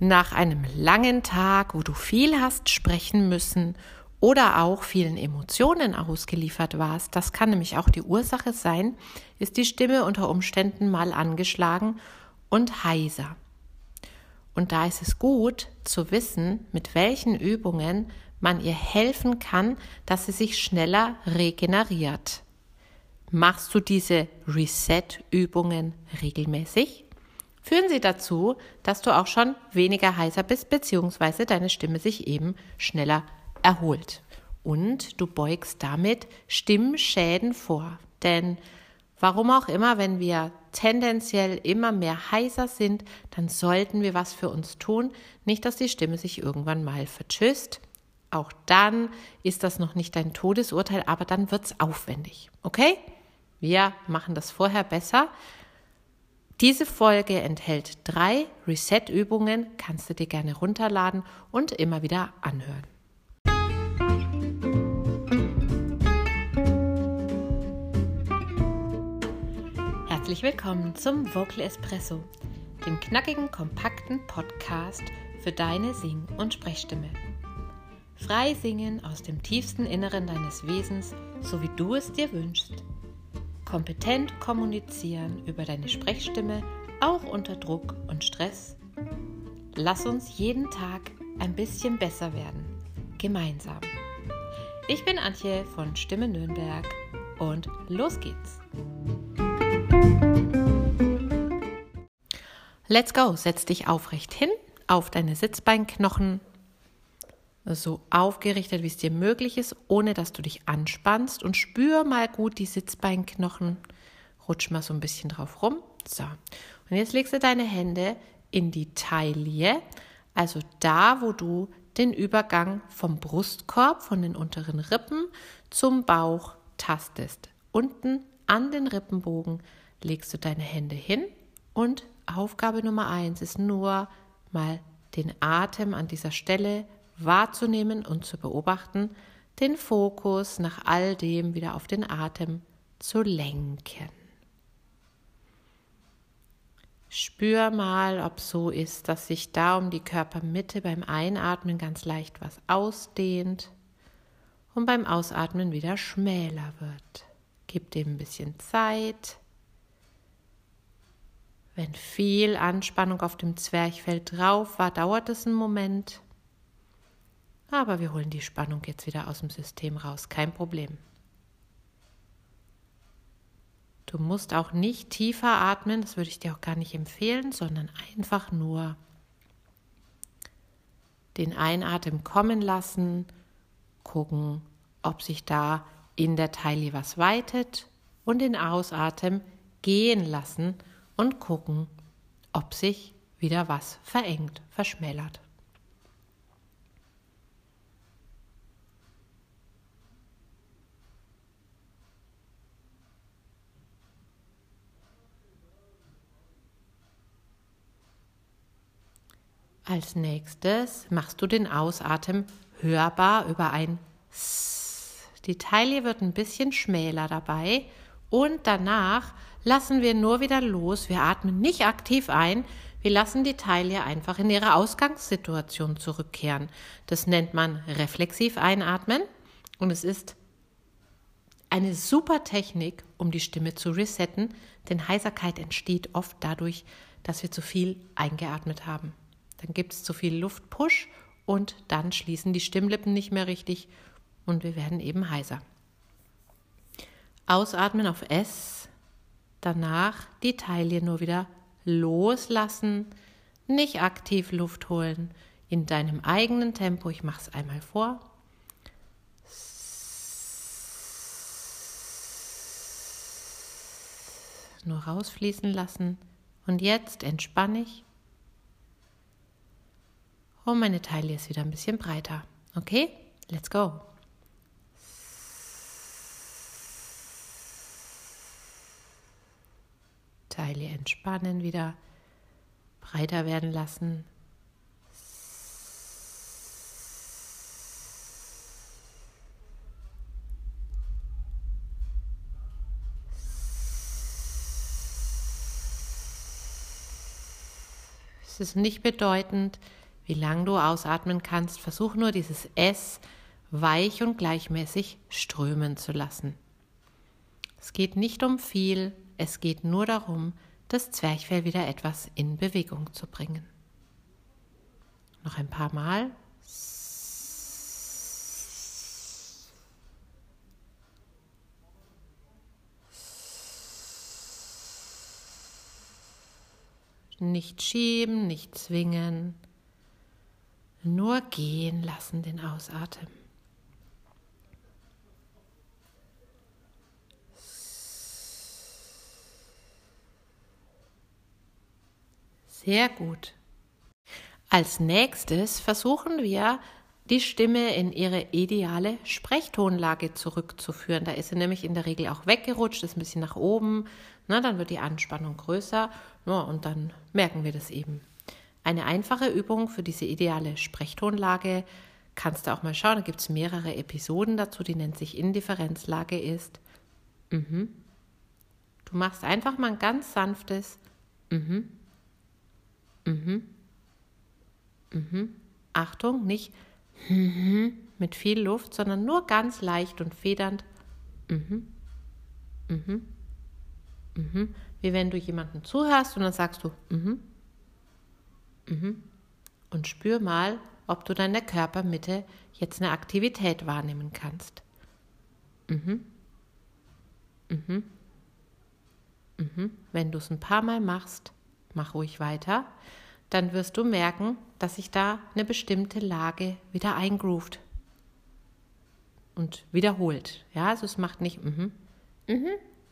nach einem langen Tag, wo du viel hast sprechen müssen oder auch vielen Emotionen ausgeliefert warst, das kann nämlich auch die Ursache sein, ist die Stimme unter Umständen mal angeschlagen und heiser. Und da ist es gut zu wissen, mit welchen Übungen man ihr helfen kann, dass sie sich schneller regeneriert. Machst du diese Reset-Übungen regelmäßig? Führen sie dazu, dass du auch schon weniger heiser bist, beziehungsweise deine Stimme sich eben schneller erholt. Und du beugst damit Stimmschäden vor. Denn warum auch immer, wenn wir tendenziell immer mehr heiser sind, dann sollten wir was für uns tun. Nicht, dass die Stimme sich irgendwann mal vertschüsst. Auch dann ist das noch nicht dein Todesurteil, aber dann wird es aufwendig. Okay? Wir machen das vorher besser. Diese Folge enthält drei Reset-Übungen, kannst du dir gerne runterladen und immer wieder anhören. Herzlich willkommen zum Vocal Espresso, dem knackigen, kompakten Podcast für deine Sing- und Sprechstimme. Frei singen aus dem tiefsten Inneren deines Wesens, so wie du es dir wünschst kompetent kommunizieren über deine Sprechstimme, auch unter Druck und Stress. Lass uns jeden Tag ein bisschen besser werden, gemeinsam. Ich bin Antje von Stimme Nürnberg und los geht's. Let's go, setz dich aufrecht hin auf deine Sitzbeinknochen so aufgerichtet, wie es dir möglich ist, ohne dass du dich anspannst und spür mal gut die Sitzbeinknochen. Rutsch mal so ein bisschen drauf rum. So. Und jetzt legst du deine Hände in die Taille, also da, wo du den Übergang vom Brustkorb, von den unteren Rippen zum Bauch tastest. Unten an den Rippenbogen legst du deine Hände hin und Aufgabe Nummer eins ist nur mal den Atem an dieser Stelle wahrzunehmen und zu beobachten, den Fokus nach all dem wieder auf den Atem zu lenken. Spür mal, ob so ist, dass sich da um die Körpermitte beim Einatmen ganz leicht was ausdehnt und beim Ausatmen wieder schmäler wird. Gib dem ein bisschen Zeit. Wenn viel Anspannung auf dem Zwerchfell drauf war, dauert es einen Moment. Aber wir holen die Spannung jetzt wieder aus dem System raus, kein Problem. Du musst auch nicht tiefer atmen, das würde ich dir auch gar nicht empfehlen, sondern einfach nur den Einatmen kommen lassen, gucken, ob sich da in der Taille was weitet und den Ausatmen gehen lassen und gucken, ob sich wieder was verengt, verschmälert. Als nächstes machst du den Ausatmen hörbar über ein S. Die Taille wird ein bisschen schmäler dabei und danach lassen wir nur wieder los. Wir atmen nicht aktiv ein, wir lassen die Taille einfach in ihre Ausgangssituation zurückkehren. Das nennt man reflexiv einatmen und es ist eine super Technik, um die Stimme zu resetten, denn Heiserkeit entsteht oft dadurch, dass wir zu viel eingeatmet haben. Dann gibt es zu viel Luftpush und dann schließen die Stimmlippen nicht mehr richtig und wir werden eben heiser. Ausatmen auf S, danach die Taille nur wieder loslassen, nicht aktiv Luft holen, in deinem eigenen Tempo. Ich mache es einmal vor. Nur rausfließen lassen. Und jetzt entspanne ich und meine Taille ist wieder ein bisschen breiter. Okay, let's go. Taille entspannen wieder, breiter werden lassen. Es ist nicht bedeutend, wie lang du ausatmen kannst. Versuch nur dieses S weich und gleichmäßig strömen zu lassen. Es geht nicht um viel, es geht nur darum, das Zwerchfell wieder etwas in Bewegung zu bringen. Noch ein paar Mal. Nicht schieben, nicht zwingen, nur gehen lassen den Ausatmen. Sehr gut. Als nächstes versuchen wir, die Stimme in ihre ideale Sprechtonlage zurückzuführen. Da ist sie nämlich in der Regel auch weggerutscht, ist ein bisschen nach oben. Na, dann wird die Anspannung größer ja, und dann merken wir das eben. Eine einfache Übung für diese ideale Sprechtonlage kannst du auch mal schauen. Da gibt es mehrere Episoden dazu, die nennt sich Indifferenzlage ist. Mhm. Du machst einfach mal ein ganz sanftes Mhm. Mhm. Mhm. Achtung, nicht mhm. mit viel Luft, sondern nur ganz leicht und federnd. Mhm. Mhm. Mhm. Wie wenn du jemandem zuhörst und dann sagst du mhm. Mhm. Und spür mal, ob du deine Körpermitte jetzt eine Aktivität wahrnehmen kannst. Mhm. Mhm. Mhm. Wenn du es ein paar Mal machst, mach ruhig weiter, dann wirst du merken, dass sich da eine bestimmte Lage wieder eingroovt und wiederholt. Ja, also es macht nicht mhm, mhm,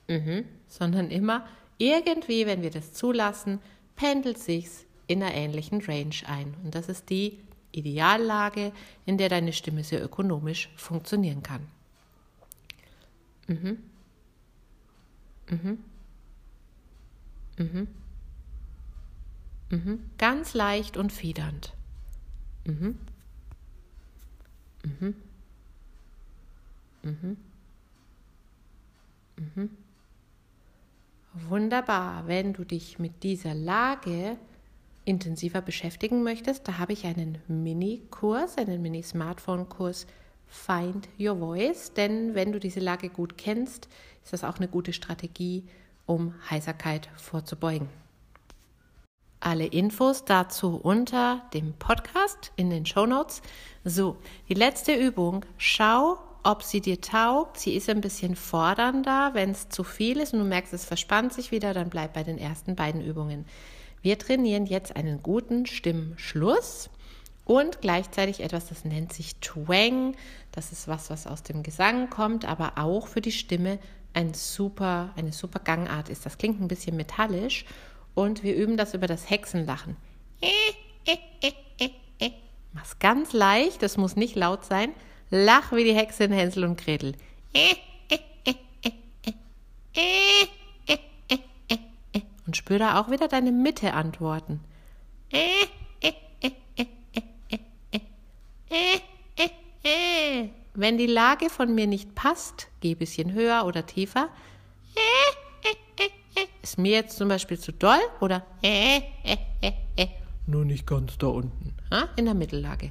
mhm, sondern immer irgendwie, wenn wir das zulassen, pendelt sich's in einer ähnlichen Range ein. Und das ist die Ideallage, in der deine Stimme sehr ökonomisch funktionieren kann. Mhm. Mhm. Mhm. Mhm. Ganz leicht und federnd. Mhm. Mhm. Mhm. Mhm. Wunderbar. Wenn du dich mit dieser Lage intensiver beschäftigen möchtest, da habe ich einen Mini-Kurs, einen Mini-Smartphone-Kurs Find Your Voice. Denn wenn du diese Lage gut kennst, ist das auch eine gute Strategie, um Heiserkeit vorzubeugen. Alle Infos dazu unter dem Podcast in den Show Notes. So, die letzte Übung. Schau, ob sie dir taugt. Sie ist ein bisschen fordernder. Wenn es zu viel ist und du merkst, es verspannt sich wieder, dann bleib bei den ersten beiden Übungen. Wir trainieren jetzt einen guten Stimmschluss und gleichzeitig etwas, das nennt sich Twang. Das ist was, was aus dem Gesang kommt, aber auch für die Stimme ein super, eine super Gangart ist. Das klingt ein bisschen metallisch und wir üben das über das Hexenlachen. Mach's ganz leicht, das muss nicht laut sein. Lach wie die Hexe in Hänsel und Gretel. Und spür da auch wieder deine Mitte antworten. Wenn die Lage von mir nicht passt, geh ein bisschen höher oder tiefer. Ist mir jetzt zum Beispiel zu doll oder äh, äh, äh, äh. nur nicht ganz da unten, in der Mittellage.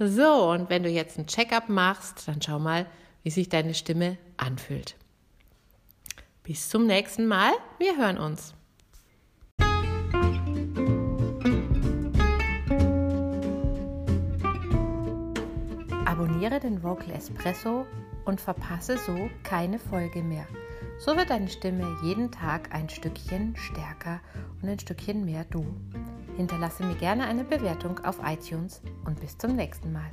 So, und wenn du jetzt ein Checkup machst, dann schau mal, wie sich deine Stimme anfühlt. Bis zum nächsten Mal, wir hören uns. Abonniere den Vocal Espresso und verpasse so keine Folge mehr. So wird deine Stimme jeden Tag ein Stückchen stärker und ein Stückchen mehr du. Hinterlasse mir gerne eine Bewertung auf iTunes und bis zum nächsten Mal.